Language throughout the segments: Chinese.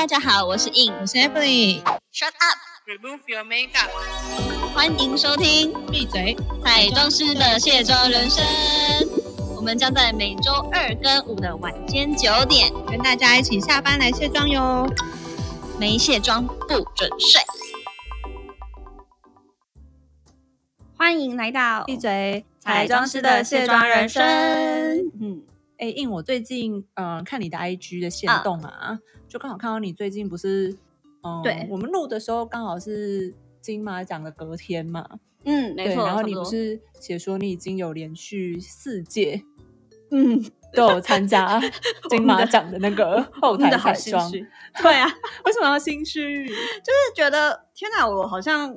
大家好，我是 In，我是 Emily。Shut up，Remove your makeup。欢迎收听闭嘴！彩妆师的卸妆人生。我们将在每周二跟五的晚间九点，跟大家一起下班来卸妆哟。没卸妆不准睡。欢迎来到闭嘴！彩妆师的卸妆人生。嗯，哎，印，我最近嗯、呃看你的 IG 的线动啊，就刚好看到你最近不是嗯，对我们录的时候刚好是金马奖的隔天嘛，嗯，没，错。然后你不是写说你已经有连续四届嗯，都有参加 金马奖的那个后台彩妆。对啊，为什么要心虚？就是觉得天哪，我好像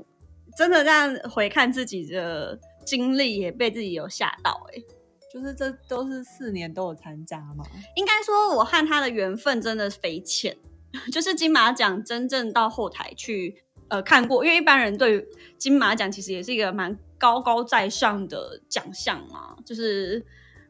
真的这样回看自己的经历，也被自己有吓到哎、就是这都是四年都有参加嘛，应该说，我和他的缘分真的匪浅，就是金马奖真正到后台去呃看过，因为一般人对金马奖其实也是一个蛮高高在上的奖项嘛，就是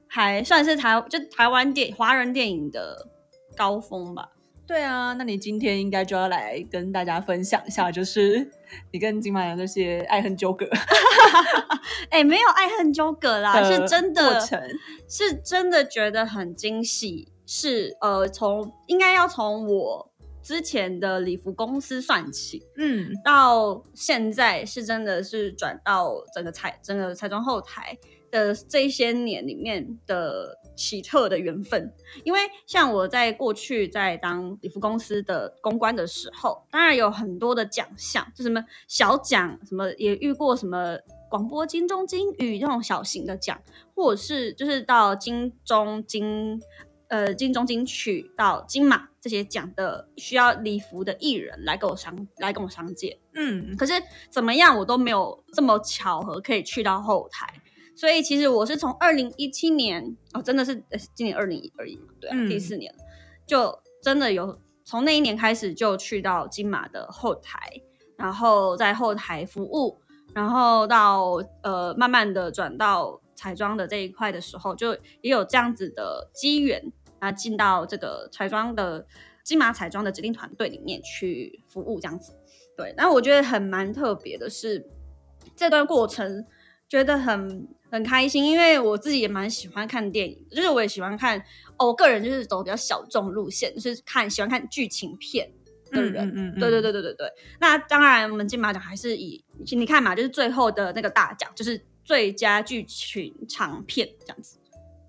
还算是台就台湾电华人电影的高峰吧。对啊，那你今天应该就要来跟大家分享一下，就是你跟金马良那些爱恨纠葛 哎、没有爱恨纠葛啦，的是真的。是真的觉得很惊喜，是呃，从应该要从我之前的礼服公司算起，嗯，到现在是真的是转到整个彩整个彩妆后台的这些年里面的奇特的缘分。因为像我在过去在当礼服公司的公关的时候，当然有很多的奖项，就什么小奖，什么也遇过什么广播金钟金语这种小型的奖，或者是就是到金钟金。呃，金钟金曲到金马这些奖的需要礼服的艺人来跟我商来跟我商界，嗯，可是怎么样，我都没有这么巧合可以去到后台。所以其实我是从二零一七年哦，真的是呃今年二零二一嘛，对啊，嗯第四年就真的有从那一年开始就去到金马的后台，然后在后台服务，然后到呃慢慢的转到彩妆的这一块的时候，就也有这样子的机缘，啊进到这个彩妆的金马彩妆的指定团队里面去服务这样子。对，然后我觉得很蛮特别的是，这段过程觉得很很开心，因为我自己也蛮喜欢看电影，就是我也喜欢看，哦，我个人就是走比较小众路线，就是看喜欢看剧情片的人。嗯嗯对对对对对对。那当然，我们金马奖还是以你看嘛，就是最后的那个大奖，就是最佳剧情长片这样子。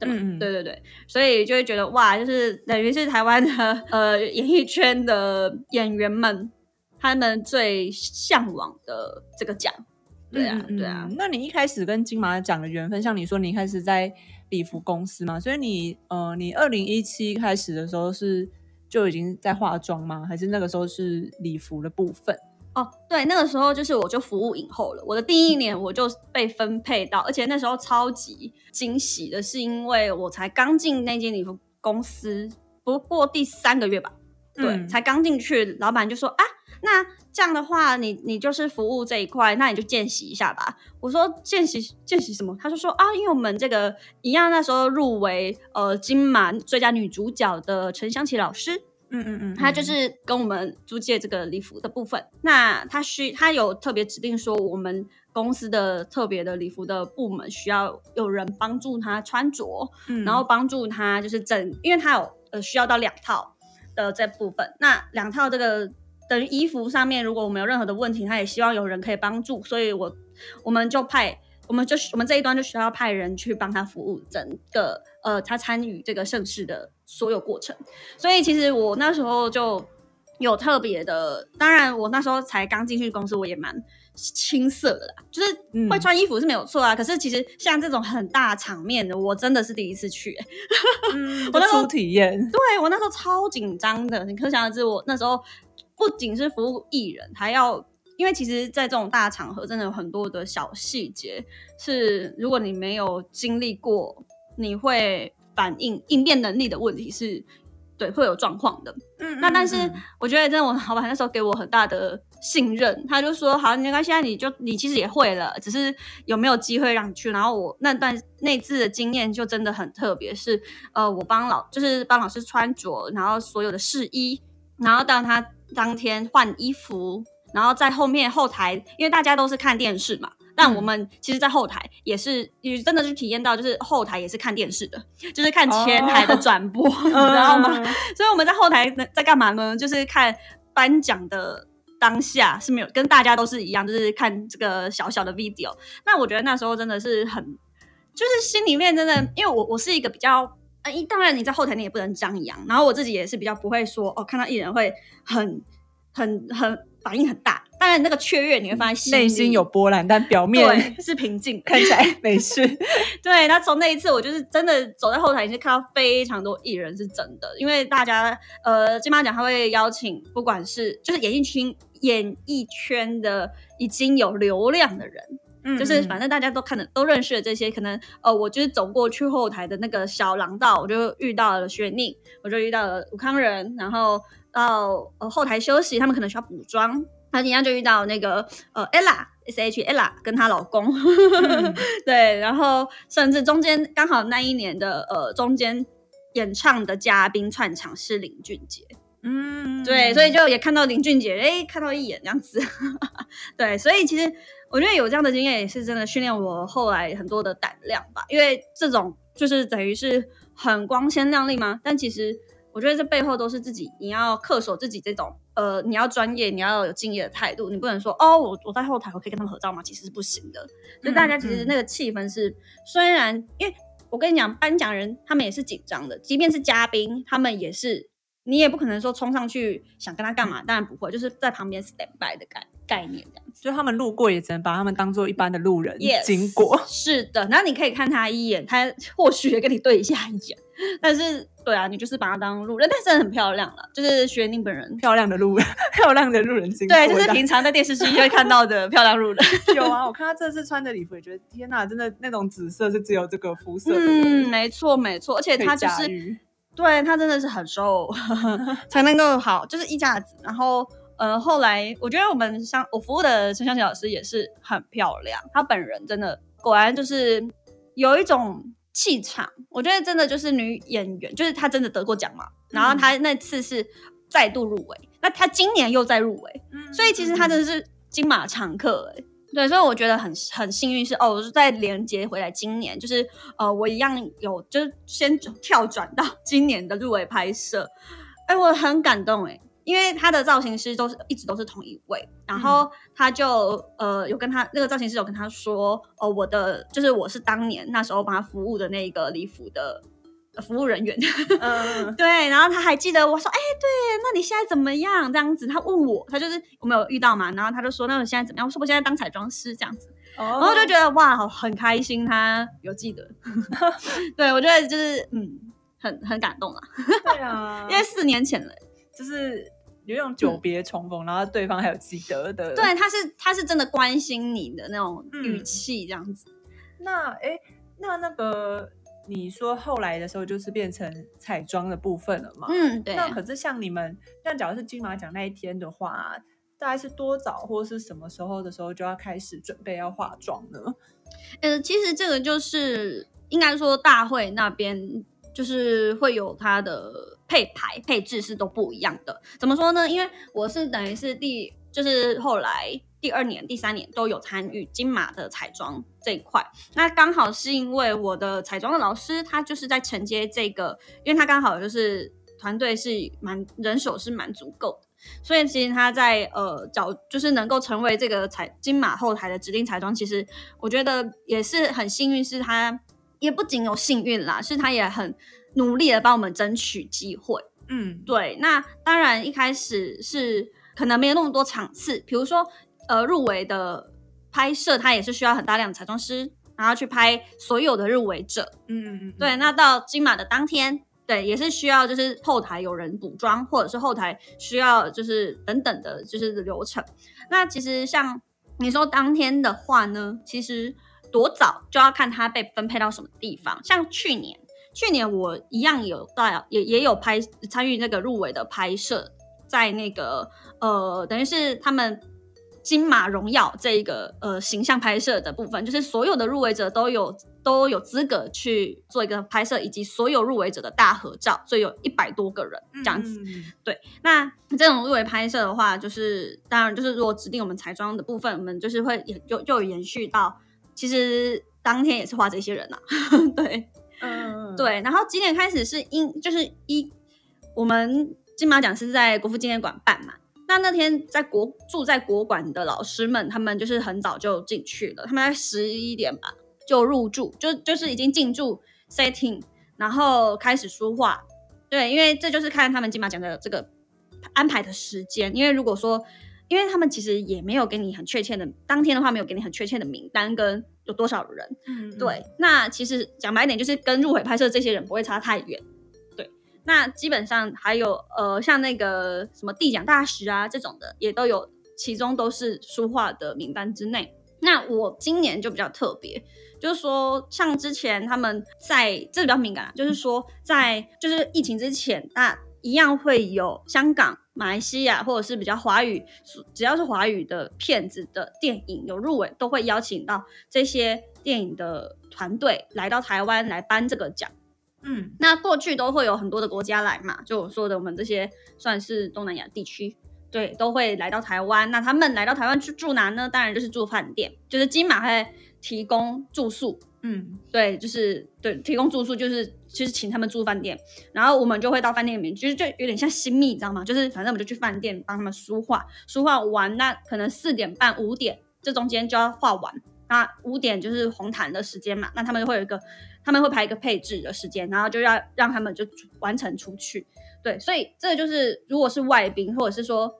嗯对对对，所以就会觉得哇，就是等于是台湾的呃演艺圈的演员们，他们最向往的这个奖。对啊，对啊嗯，那你一开始跟金马奖的缘分，像你说你一开始在礼服公司嘛，所以你呃，你二零一七开始的时候是就已经在化妆吗？还是那个时候是礼服的部分？哦，对，那个时候就是我就服务影后了。我的第一年我就被分配到，而且那时候超级惊喜的是，因为我才刚进那间礼服公司，不过第三个月吧，对，嗯才刚进去，老板就说啊，那这样的话，你你就是服务这一块，那你就见习一下吧。我说见习见习什么？他就说啊，因为我们这个一样，那时候入围呃金马最佳女主角的陈香琪老师，嗯嗯嗯，他就是跟我们租借这个礼服的部分。那他需他有特别指定说，我们公司的特别的礼服的部门需要有人帮助他穿着，嗯，然后帮助他就是整，因为他有呃需要到两套的这部分。那两套这个等于衣服上面，如果我们有任何的问题，他也希望有人可以帮助，所以我我们就派。我们就我们这一端就需要派人去帮他服务整个呃他参与这个盛世的所有过程，所以其实我那时候就有特别的，当然我那时候才刚进去公司，我也蛮青涩的啦，就是嗯会穿衣服是没有错啊。可是其实像这种很大场面的，我真的是第一次去、欸嗯，我那时候初体验，对我那时候超紧张的，你可想而知，我那时候不仅是服务艺人，还要因为其实，在这种大场合，真的有很多的小细节是，如果你没有经历过，你会反应应变能力的问题是，对，会有状况的。嗯那但是我觉得，真的，我老板那时候给我很大的信任，他就说：“好，没关系，现在你就你其实也会了，只是有没有机会让你去。”然后我那段那次的经验就真的很特别，是呃，我帮老就是帮老师穿着，然后所有的试衣然后到他当天换衣服，然后在后面后台，因为大家都是看电视嘛，但我们其实，在后台也是，也真的是体验到，就是后台也是看电视的，就是看前台的转播，你知道吗？所以我们在后台在干嘛呢？就是看颁奖的当下是没有跟大家都是一样，就是看这个小小的 video。那我觉得那时候真的是很，就是心里面真的，因为我我是一个比较，呃，当然你在后台你也不能张扬，然后我自己也是比较不会说哦，看到艺人会很很很反应很大。当然，那个雀跃你会发现内心有波澜，但表面是平静，看起来 没事。对，那从那一次，我就是真的走在后台，已经看到非常多艺人是真的，因为大家呃金马奖他会邀请，不管是就是演艺圈演艺圈的已经有流量的人，嗯，就是反正大家都看的都认识的这些，可能呃我就是走过去后台的那个小廊道，我就遇到了薛宁，我就遇到了武康仁，然后到呃后台休息，他们可能需要补妆。他今天就遇到那个呃，ella s h ella 跟她老公，对，然后甚至中间刚好那一年的呃中间演唱的嘉宾串场是林俊杰，嗯，对，所以就也看到林俊杰，哎，看到一眼这样子，对，所以其实我觉得有这样的经验也是真的训练我后来很多的胆量吧，因为这种就是等于是很光鲜亮丽嘛，但其实我觉得这背后都是自己你要恪守自己这种。呃，你要专业，你要有敬业的态度，你不能说哦，我我在后台我可以跟他们合照吗？其实是不行的。所以大家其实那个气氛是，虽然因为我跟你讲，颁奖人他们也是紧张的，即便是嘉宾，他们也是，你也不可能说冲上去想跟他干嘛，当然不会，就是在旁边 stand by 的概概念这样子。所以他们路过也只能把他们当做一般的路人经过。是的，然后你可以看他一眼，他或许也跟你对一下眼，但是。对啊，你就是把他当路人，但是很漂亮了，就是薛宁本人漂亮的路人，漂亮的路人 经对，就是平常在电视机会看到的漂亮路人。有啊，我看他这次穿的礼服，也觉得天哪，真的那种紫色是只有这个肤色。嗯，没错没错，而且他就是对他真的是很瘦才能够好，就是衣架子。然后呃，后来我觉得我们像我服务的陈香琪老师也是很漂亮，她本人真的果然就是有一种。气场，我觉得真的就是女演员，就是她真的得过奖嘛。然后她那次是再度入围，那她今年又再入围，所以其实她真的是金马常客哎。对，所以我觉得很很幸运是哦，在连接回来今年，就是呃我一样有就是先跳转到 今年的入围拍摄，哎，我很感动哎。因为他的造型师都是一直都是同一位，然后他就呃有跟他那个造型师有跟他说，哦，我的就是我是当年那时候帮他服务的那个礼服的服务人员，嗯，对，然后他还记得我说，哎，对，那你现在怎么样？这样子，他问我，他就是我没有遇到嘛，然后他就说，那我现在怎么样？我说我现在当彩妆师这样子，然后就觉得哇，很开心，他有记得，对我觉得就是嗯，很很感动啊，对啊，因为四年前了，就是。有一种久别重逢，然后对方还有记得的，对，他是他是真的关心你的那种语气这样子。那哎，那那个你说后来的时候就是变成彩妆的部分了嘛？嗯，对。那可是像你们，像假如是金马奖那一天的话，大概是多早或者是什么时候的时候就要开始准备要化妆呢？呃，其实这个就是应该说大会那边就是会有他的。配牌配置是都不一样的，怎么说呢？因为我是等于是第，就是后来第二年、第三年都有参与金马的彩妆这一块。那刚好是因为我的彩妆的老师，他就是在承接这个，因为他刚好就是团队是蛮人手是蛮足够的，所以其实他在呃找就是能够成为这个彩金马后台的指定彩妆，其实我觉得也是很幸运，是他也不仅有幸运啦，是他也很。努力的帮我们争取机会，嗯，对。那当然一开始是可能没有那么多场次，比如说呃入围的拍摄，它也是需要很大量的彩妆师，然后去拍所有的入围者，嗯嗯嗯，对。那到金马的当天，对，也是需要就是后台有人补妆，或者是后台需要就是等等的，就是流程。那其实像你说当天的话呢，其实多早就要看他被分配到什么地方，像去年。去年我一样有带，也也有拍参与那个入围的拍摄，在那个呃，等于是他们金马荣耀这一个呃形象拍摄的部分，就是所有的入围者都有都有资格去做一个拍摄，以及所有入围者的大合照，所以有一百多个人这样子。嗯对，那这种入围拍摄的话，就是当然就是如果指定我们彩妆的部分，我们就是会也就就延续到，其实当天也是画这些人呐、对嗯，对，然后几点开始是因就是一我们金马奖是在国父纪念馆办嘛。那那天在国住在国馆的老师们，他们就是很早就进去了，他们在十一点吧就入住，就就是已经进驻 setting，然后开始书画。对，因为这就是看他们金马奖的这个安排的时间。因为如果说，因为他们其实也没有给你很确切的，当天的话没有给你很确切的名单跟有多少人。嗯，对，那其实讲白一点，就是跟入围拍摄这些人不会差太远。对，那基本上还有呃，像那个什么地奖大使啊这种的，也都有，其中都是书画的名单之内。那我今年就比较特别，就是说，像之前他们在这比较敏感啊，就是说在就是疫情之前，那一样会有香港、马来西亚或者是比较华语，只要是华语的片子的电影有入围，都会邀请到这些电影的团队来到台湾来颁这个奖。嗯那过去都会有很多的国家来嘛，就我说的，我们这些算是东南亚地区，对，都会来到台湾。那他们来到台湾去住哪呢？当然就是住饭店，就是金马会提供住宿，嗯对，就是对提供住宿，就是就是请他们住饭店，然后我们就会到饭店里面，就是就有点像新密，你知道吗？就是反正我们就去饭店帮他们梳画，梳画完，那可能四点半五点这中间就要画完，那五点就是红毯的时间嘛，那他们会有一个他们会排一个配置的时间，然后就要让他们就完成出去，对，所以这个就是如果是外宾或者是说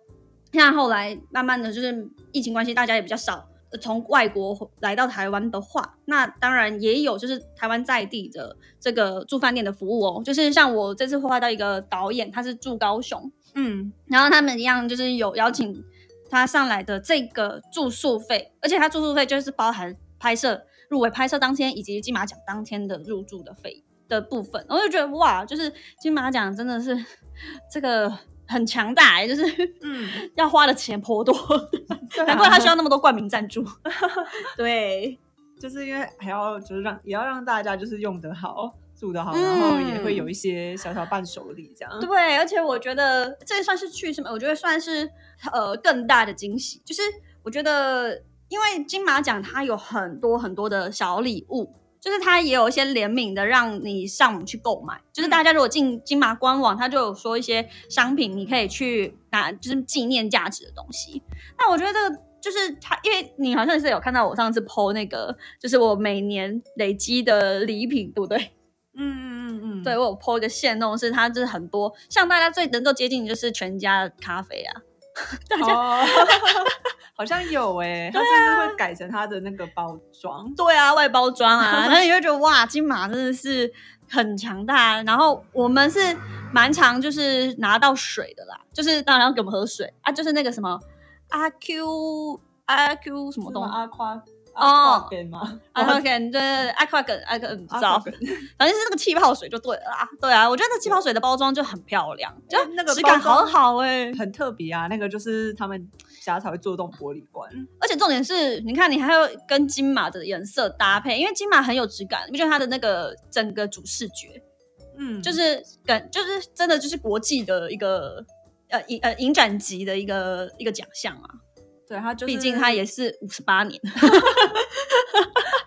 像后来慢慢的就是疫情关系，大家也比较少。呃从外国来到台湾的话，那当然也有就是台湾在地的这个住饭店的服务哦。就是像我这次画到一个导演，他是住高雄，嗯然后他们一样就是有邀请他上来的这个住宿费，而且他住宿费就是包含拍摄入围拍摄当天以及金马奖当天的入住的费的部分，我就觉得哇，就是金马奖真的是这个很强大、欸，就是嗯，要花的钱颇多，啊难怪他需要那么多冠名赞助。对，就是因为还要就是让也要让大家就是用得好。住得好，嗯然后也会有一些小小伴手礼这样。对，而且我觉得这算是去什么？我觉得算是呃更大的惊喜，就是我觉得因为金马奖它有很多很多的小礼物。就是它也有一些联名的，让你上网去购买。就是大家如果进金马官网，它就有说一些商品你可以去拿，就是纪念价值的东西。那我觉得这个就是它，因为你好像是有看到我上次 PO 那个，就是我每年累积的礼品，对不对？嗯嗯嗯嗯，对我有 po 一个线弄，是它就是很多，像大家最能够接近的就是全家的咖啡啊，大家、哦，好像有哎、它是不是会改成它的那个包装？对啊，外包装啊，然后你会觉得哇，金马真的是很强大。然后我们是蛮常就是拿到水的啦，就是当然要给我们喝水啊，就是那个什么阿 Q 阿 Q 什么东西。阿夸哦给吗？阿 Q 对对对，阿 Q 跟阿 Q 不知道，Aquagen 反正是那个气泡水就对了啊，对啊，我觉得那气泡水的包装就很漂亮，就那个质感包装很好哎、很特别啊，那个就是他们家才会做这种玻璃罐。而且重点是，你看你还要跟金马的颜色搭配，因为金马很有质感，你不觉得它的那个整个主视觉嗯，就是感，就是真的就是国际的一个呃影呃影展级的一个一个奖项啊，对他就是，毕竟他也是五十八年。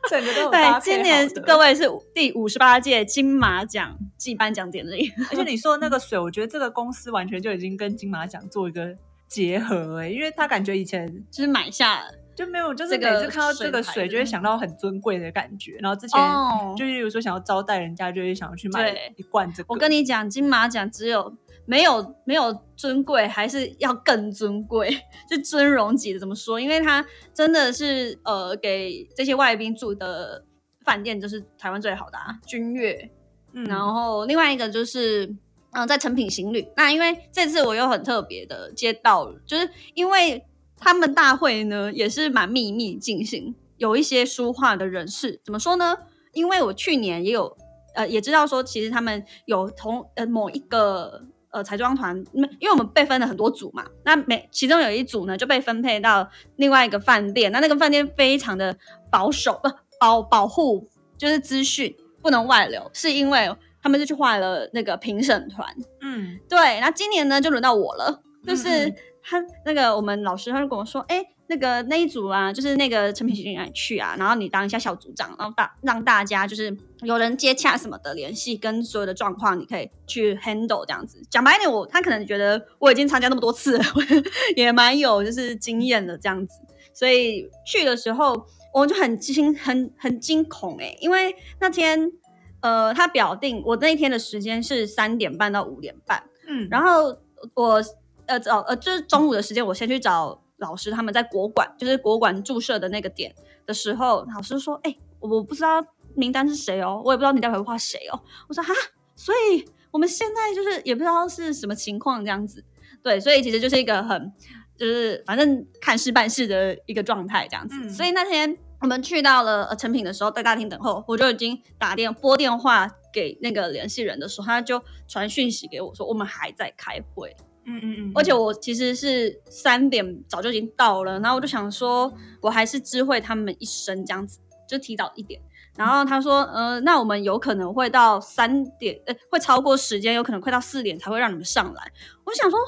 整个都对，今年各位是第五十八届金马奖暨颁奖典礼。而且你说的那个 水，我觉得这个公司完全就已经跟金马奖做一个结合哎、因为他感觉以前就是买下就没有，就是每次看到这个水就会想到很尊贵的感觉。然后之前哦就例如说想要招待人家，就会想要去买一罐这个。我跟你讲，金马奖只有没有没有尊贵，还是要更尊贵，是尊荣级的。怎么说？因为他真的是呃，给这些外宾住的饭店就是台湾最好的啊，君悦。嗯，然后另外一个就是，嗯、在成品行旅。那因为这次我又很特别的接到了，就是因为他们大会呢也是蛮秘密进行，有一些书画的人士怎么说呢？因为我去年也有呃也知道说，其实他们有同呃某一个呃彩妆团，因为因为我们被分了很多组嘛，那每其中有一组呢就被分配到另外一个饭店，那那个饭店非常的保守，不保保护就是资讯不能外流，是因为他们就去换了那个评审团。嗯对，那今年呢就轮到我了，就是嗯嗯他那个我们老师他就跟我说，哎、那个那一组啊，就是那个陈品行来去啊，然后你当一下小组长，然后大让大家就是有人接洽什么的联系，跟所有的状况你可以去 handle 这样子。讲白一点，我他可能觉得我已经参加那么多次了，我 也蛮有就是经验的这样子，所以去的时候我就很惊很很惊恐哎、因为那天呃他表定我那一天的时间是三点半到五点半。嗯，然后我呃找呃就是中午的时间，我先去找老师，他们在国馆，就是国馆注射的那个点的时候，老师说：“哎、我我不知道名单是谁哦，我也不知道你待会会画谁哦。”我说：“哈，所以我们现在就是也不知道是什么情况这样子。”对，所以其实就是一个很就是反正看事办事的一个状态这样子。嗯所以那天我们去到了呃成品的时候，在大厅等候，我就已经打电拨电话给那个联系人的时候，他就传讯息给我说我们还在开会，嗯嗯嗯，而且我其实是三点早就已经到了，然后我就想说我还是知会他们一声这样子，就提早一点。然后他说，呃，那我们有可能会到三点，呃，会超过时间，有可能快到四点才会让你们上来。我就想说，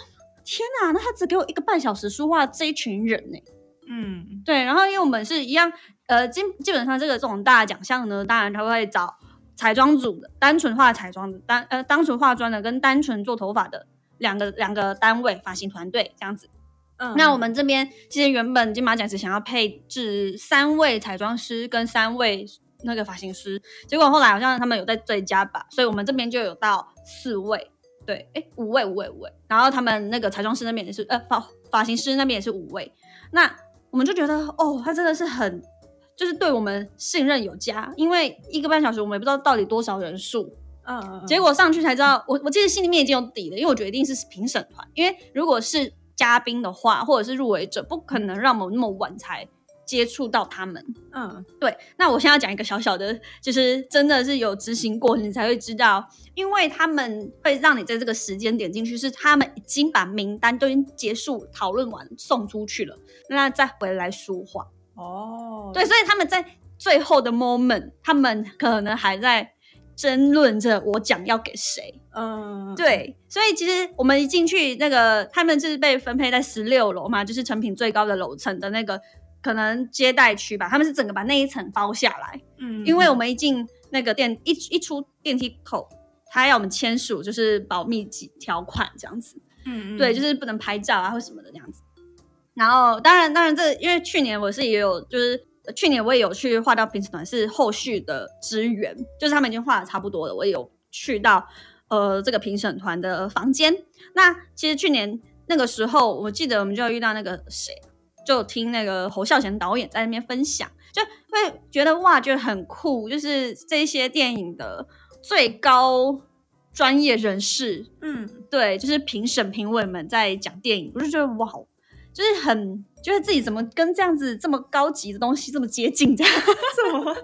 天哪，那他只给我一个半小时说话，这一群人呢、嗯对，然后因为我们是一样，呃，基基本上这个这种大奖项呢，当然他会找彩妆组的，单纯化彩妆的，单呃单纯化妆的跟单纯做头发的两个两个单位发型团队这样子。嗯，那我们这边其实原本金马奖是想要配置三位彩妆师跟三位那个发型师，结果后来好像他们有在追加吧，所以我们这边就有到四位，对，哎，五位五位五位，然后他们那个彩妆师那边也是，呃，发发型师那边也是五位，那我们就觉得哦，他真的是很。就是对我们信任有加，因为一个半小时我们也不知道到底多少人数，嗯结果上去才知道，我我其实心里面已经有底了，因为我觉得一定是评审团，因为如果是嘉宾的话，或者是入围者，不可能让我们那么晚才接触到他们。嗯对，那我现在要讲一个小小的，就是真的是有执行过，你才会知道，因为他们会让你在这个时间点进去，是他们已经把名单都已经结束讨论完送出去了，那再回来说话。哦，对，所以他们在最后的 moment，他们可能还在争论着我奖要给谁。嗯，对，所以其实我们一进去，那个他们是被分配在十六楼嘛，就是成品最高的楼层的那个可能接待区吧，他们是整个把那一层包下来，嗯，嗯，因为我们一进那个电一一出电梯口，他要我们签署就是保密几条款这样子。嗯嗯，对，就是不能拍照啊或什么的这样子。然后，当然，当然这，因为去年我是也有，就是呃去年我也有去画到评审团，是后续的支援，就是他们已经画的差不多了，我也有去到呃这个评审团的房间。那其实去年那个时候，我记得我们就有遇到那个谁，就听那个侯孝贤导演在那边分享，就会觉得哇，觉得很酷，就是这些电影的最高专业人士嗯对，就是评审评委们在讲电影，我就觉得哇，就是很，就是自己怎么跟这样子这么高级的东西这么接近，这样 什么？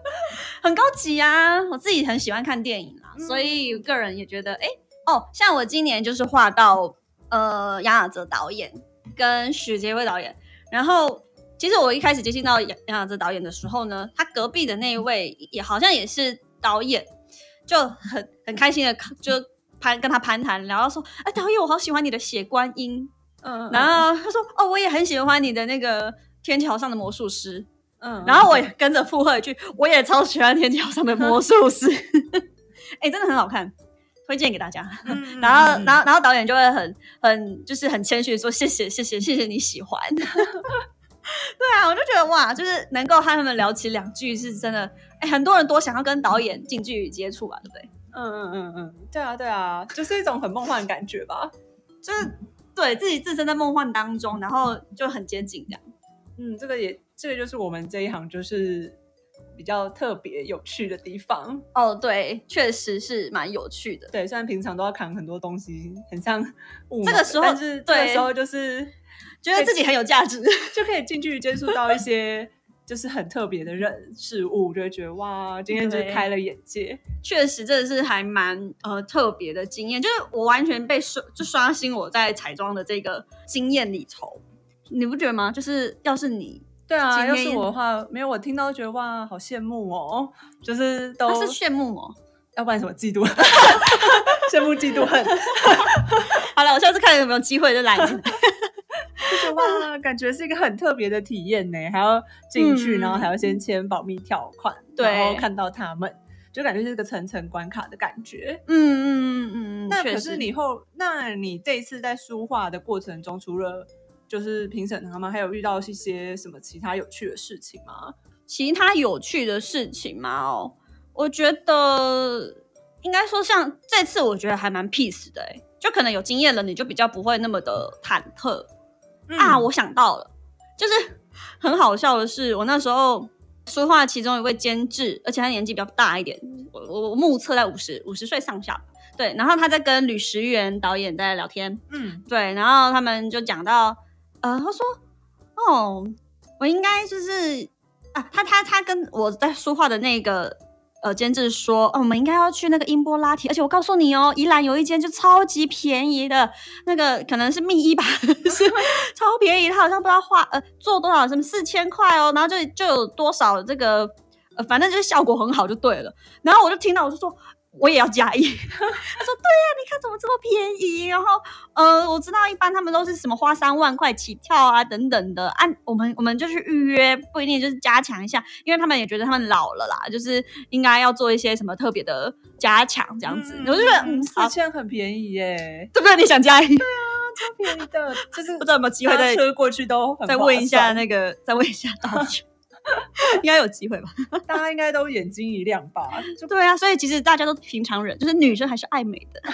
很高级啊！我自己很喜欢看电影啊，所以个人也觉得，哎、哦，像我今年就是画到呃杨雅哲导演跟许杰辉导演，然后其实我一开始接近到杨杨雅哲导演的时候呢，他隔壁的那一位也好像也是导演，就很很开心的就攀跟他攀谈，聊到说，哎，导演，我好喜欢你的血观音，嗯，然后他说，哦，我也很喜欢你的那个天桥上的魔术师，嗯，然后我也跟着附和一句，我也超喜欢天桥上的魔术师，哎、真的很好看，推荐给大家。嗯，然后，嗯然后，然后导演就会很很就是很谦虚地说谢谢谢谢谢谢你喜欢。对啊，我就觉得哇，就是能够和他们聊起两句，是真的。哎，很多人多想要跟导演近距离接触啊，对不对？嗯嗯嗯嗯，对啊对啊，就是一种很梦幻的感觉吧。就是对自己置身在梦幻当中，然后就很接近这样。嗯，这个也这个就是我们这一行就是比较特别有趣的地方。哦，对，确实是蛮有趣的。对，虽然平常都要扛很多东西，很像 物这个时候但是这个时候就是觉得自己很有价值。就可以近距离接触到一些就是很特别的人事物，就会觉得哇，今天就是开了眼界。确实真的是还蛮呃特别的经验，就是我完全被刷就刷新我在彩妆的这个经验里头，你不觉得吗？就是要是你，对啊，要是我的话，没有我听到觉得哇，好羡慕哦，就是都是羡慕哦。要不然什么嫉妒，羡慕嫉妒恨，好了，我下次看有没有机会就来一次。哇，感觉是一个很特别的体验呢，还要进去，嗯然后还要先签保密条款，对然后看到他们，就感觉是个层层关卡的感觉。嗯嗯嗯嗯，那可是你后，那你这一次在书画的过程中，除了就是评审他们，还有遇到一些什么其他有趣的事情吗？其他有趣的事情吗？哦，我觉得应该说像这次，我觉得还蛮 peace 的、欸，就可能有经验了，你就比较不会那么的忐忑。啊，我想到了，就是很好笑的是，我那时候说话其中一位监制，而且他年纪比较大一点，我我我目测在五十五十岁上下。对，然后他在跟吕石原导演在聊天，嗯。对，然后他们就讲到，呃，他说，哦，我应该就是啊，他他他跟我在说话的那个呃监制说，哦，我们应该要去那个音波拉提，而且我告诉你哦，宜兰有一间就超级便宜的那个，可能是密一吧，是超便宜，他好像不知道花呃做多少，什么四千块哦，然后就就有多少这个呃，反正就是效果很好就对了。然后我就听到我就说。我也要加一，他说对呀、你看怎么这么便宜？然后呃，我知道一般他们都是什么花三万块起跳啊等等的，按、我们我们就去预约，不一定就是加强一下，因为他们也觉得他们老了啦，就是应该要做一些什么特别的加强这样子。我就觉得嗯，四，千很便宜耶，对不对？你想加一？对啊超便宜的，就是 不知道有没有机会再车过去都再问一下那个，再问一下道具，应该有机会吧？大家应该都眼睛一亮吧？对啊，所以其实大家都平常人，就是女生还是爱美的。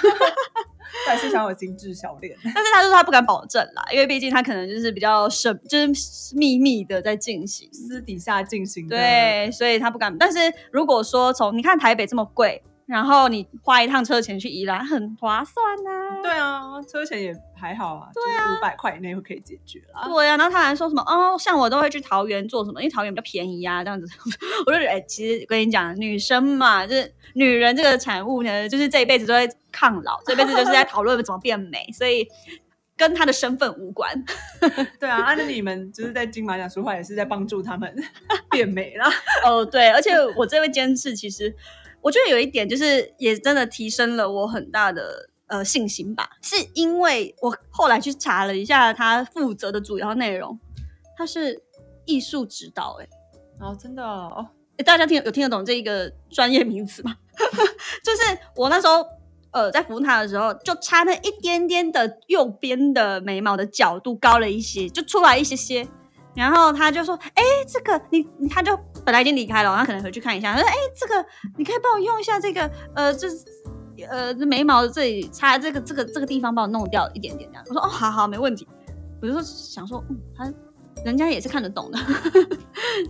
还是想有精致小脸。但是他说他不敢保证啦，因为毕竟他可能就是比较神，就是秘密的在进行。私底下进行的，对，所以他不敢。但是如果说从你看台北这么贵，然后你花一趟车钱去宜兰，很划算呐、对啊，车钱也还好啊，对啊，五百块以内会可以解决啦。对啊、然后他还说什么哦，像我都会去桃园做什么，因为桃园比较便宜啊，这样子。我就觉得，哎、其实跟你讲，女生嘛，就是女人这个产物呢，就是这一辈子都在抗老，这辈子就是在讨论怎么变美，所以跟她的身份无关。对啊，按照你们就是在金马奖说话也是在帮助他们 变美啦。哦，对，而且我这位监制其实，我觉得有一点就是也真的提升了我很大的呃信心吧，是因为我后来去查了一下他负责的主要内容，他是艺术指导、欸，哦，真的哦，诶大家听有听得懂这一个专业名词吗？就是我那时候呃在服务他的时候，就差那一点点的右边的眉毛的角度高了一些，就出来一些些。然后他就说：“哎，这个你你，他就本来已经离开了，他可能回去看一下。他说：‘哎，这个你可以帮我用一下这个，呃，就是呃这眉毛这里擦这个这个这个地方帮我弄掉一点点这样。’我说：‘哦，好好，没问题。’我就说想说，嗯，他人家也是看得懂的，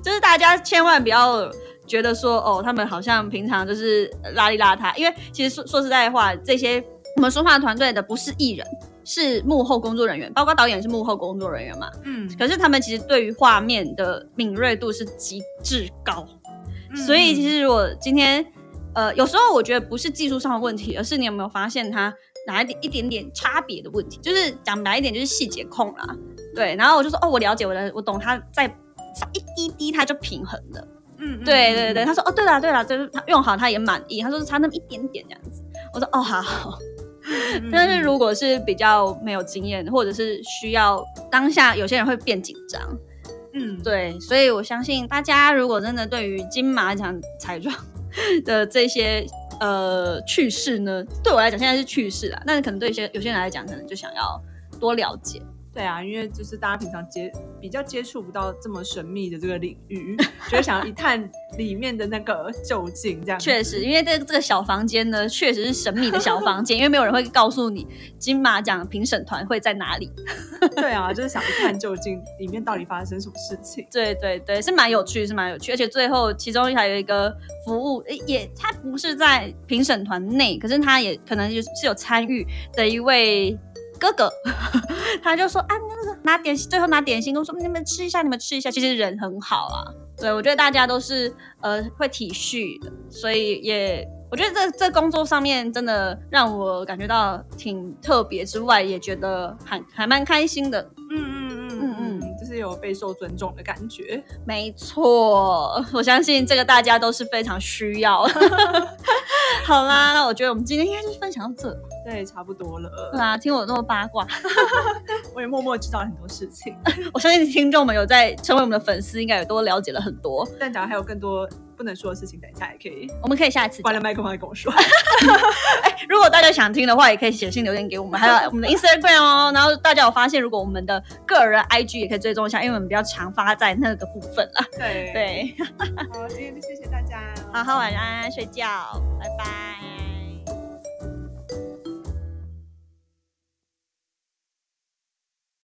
就是大家千万不要觉得说哦，他们好像平常就是邋里邋遢，因为其实说说实在话，这些我们说话团队的不是艺人，是幕后工作人员，包括导演是幕后工作人员嘛。嗯，可是他们其实对于画面的敏锐度是极致高，嗯所以其实如果今天呃，有时候我觉得不是技术上的问题，而是你有没有发现它哪一点一点点差别的问题，就是讲白一点就是细节控啦。对，然后我就说哦，我了解，我的我懂，他在少一滴滴他就平衡了。嗯，嗯对对对，，他说哦，对了对了，就是他用好他也满意，他说差那么一点点这样子。我说哦，好但是如果是比较没有经验，或者是需要当下，有些人会变紧张。嗯，对，所以我相信大家如果真的对于金马奖彩妆的这些呃趣事呢，对我来讲现在是趣事啦，但是可能对一些有些人来讲，可能就想要多了解。对啊，因为就是大家平常接比较接触不到这么神秘的这个领域，就会想要一探里面的那个究竟，这样子确实，，因为这这个小房间呢，确实是神秘的小房间，因为没有人会告诉你金马奖评审团会在哪里。对啊，就是想一探究竟里面到底发生什么事情。对对对，是蛮有趣，是蛮有趣，而且最后其中还有一个服务，也他不是在评审团内，可是他也可能就是是有参与的一位哥哥，他就说啊，那个拿点心，最后拿点心，跟我说你们吃一下，你们吃一下，其实人很好啊，对我觉得大家都是呃会体恤的，所以也我觉得这这工作上面真的让我感觉到挺特别之外，也觉得还还蛮开心的。嗯，有备受尊重的感觉。没错，我相信这个大家都是非常需要。好啦，那我觉得我们今天应该就分享到这。对，差不多了。对啊，听我那么八卦，我也默默知道了很多事情。我相信听众们有在成为我们的粉丝，应该也多了解了很多。但假如还有更多不能说的事情，等一下也可以。我们可以下一次关了麦克风再跟我说。哎，如果大家想听的话，也可以写信留言给我们，还有 我们的 Instagram 哦。然后大家有发现，如果我们的个人 IG 也可以追踪一下，因为我们比较常发在那个部分啦。对对，好，今天就谢谢大家。好好晚安，睡觉，拜拜。